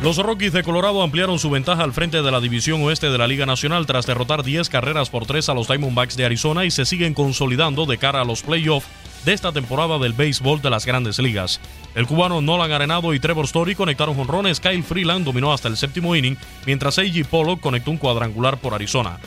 Los Rockies de Colorado ampliaron su ventaja al frente de la División Oeste de la Liga Nacional tras derrotar 10 carreras por 3 a los Diamondbacks de Arizona y se siguen consolidando de cara a los playoffs de esta temporada del béisbol de las grandes ligas. El cubano Nolan Arenado y Trevor Story conectaron jonrones, Kyle Freeland dominó hasta el séptimo inning, mientras A.G. Pollock conectó un cuadrangular por Arizona.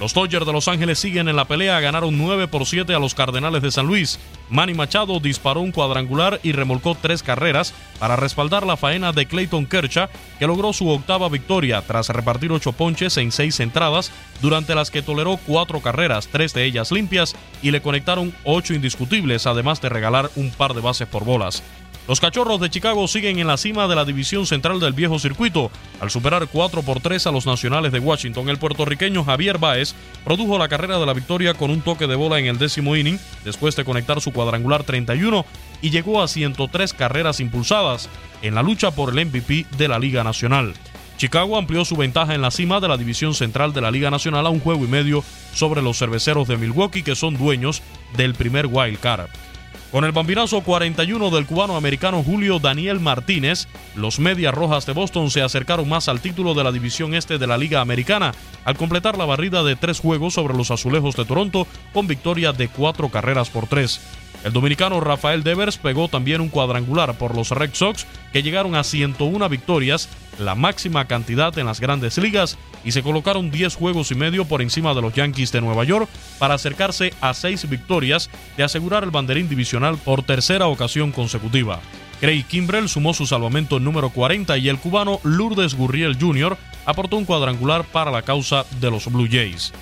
Los Dodgers de Los Ángeles siguen en la pelea, ganaron 9 por 7 a los Cardenales de San Luis. Manny Machado disparó un cuadrangular y remolcó tres carreras para respaldar la faena de Clayton Kershaw, que logró su octava victoria tras repartir ocho ponches en seis entradas, durante las que toleró cuatro carreras, tres de ellas limpias, y le conectaron ocho indiscutibles, además de regalar un par de bases por bolas. Los Cachorros de Chicago siguen en la cima de la división central del viejo circuito. Al superar 4 por 3 a los Nacionales de Washington, el puertorriqueño Javier Báez produjo la carrera de la victoria con un toque de bola en el décimo inning, después de conectar su cuadrangular 31 y llegó a 103 carreras impulsadas en la lucha por el MVP de la Liga Nacional. Chicago amplió su ventaja en la cima de la división central de la Liga Nacional a un juego y medio sobre los cerveceros de Milwaukee que son dueños del primer wild card. Con el bambinazo 41 del cubano americano Julio Daniel Martínez, los Medias Rojas de Boston se acercaron más al título de la división este de la Liga Americana al completar la barrida de tres juegos sobre los Azulejos de Toronto con victoria de cuatro carreras por tres. El dominicano Rafael Devers pegó también un cuadrangular por los Red Sox, que llegaron a 101 victorias, la máxima cantidad en las grandes ligas, y se colocaron 10 juegos y medio por encima de los Yankees de Nueva York para acercarse a 6 victorias de asegurar el banderín divisional por tercera ocasión consecutiva. Craig Kimbrell sumó su salvamento número 40 y el cubano Lourdes Gurriel Jr. aportó un cuadrangular para la causa de los Blue Jays.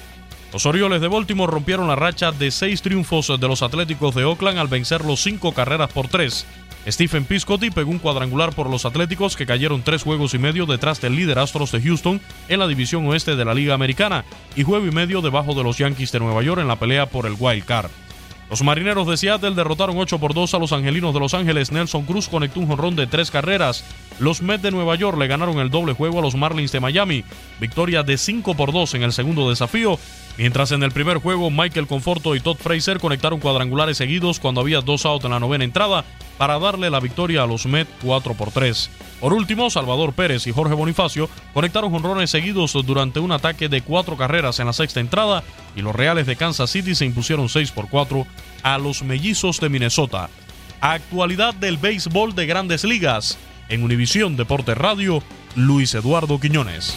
Los Orioles de Baltimore rompieron la racha de seis triunfos de los Atléticos de Oakland al vencer los cinco carreras por tres. Stephen Piscotty pegó un cuadrangular por los Atléticos que cayeron tres juegos y medio detrás del líder Astros de Houston en la división oeste de la Liga Americana y juego y medio debajo de los Yankees de Nueva York en la pelea por el Wild Card. Los marineros de Seattle derrotaron 8 por 2 a los angelinos de Los Ángeles. Nelson Cruz conectó un jonrón de tres carreras. Los Mets de Nueva York le ganaron el doble juego a los Marlins de Miami. Victoria de 5 por 2 en el segundo desafío. Mientras en el primer juego Michael Conforto y Todd Fraser conectaron cuadrangulares seguidos cuando había dos outs en la novena entrada para darle la victoria a los Mets 4 por 3. Por último, Salvador Pérez y Jorge Bonifacio conectaron jonrones seguidos durante un ataque de cuatro carreras en la sexta entrada y los Reales de Kansas City se impusieron 6 por 4 a los Mellizos de Minnesota. Actualidad del béisbol de grandes ligas. En Univisión Deportes Radio, Luis Eduardo Quiñones.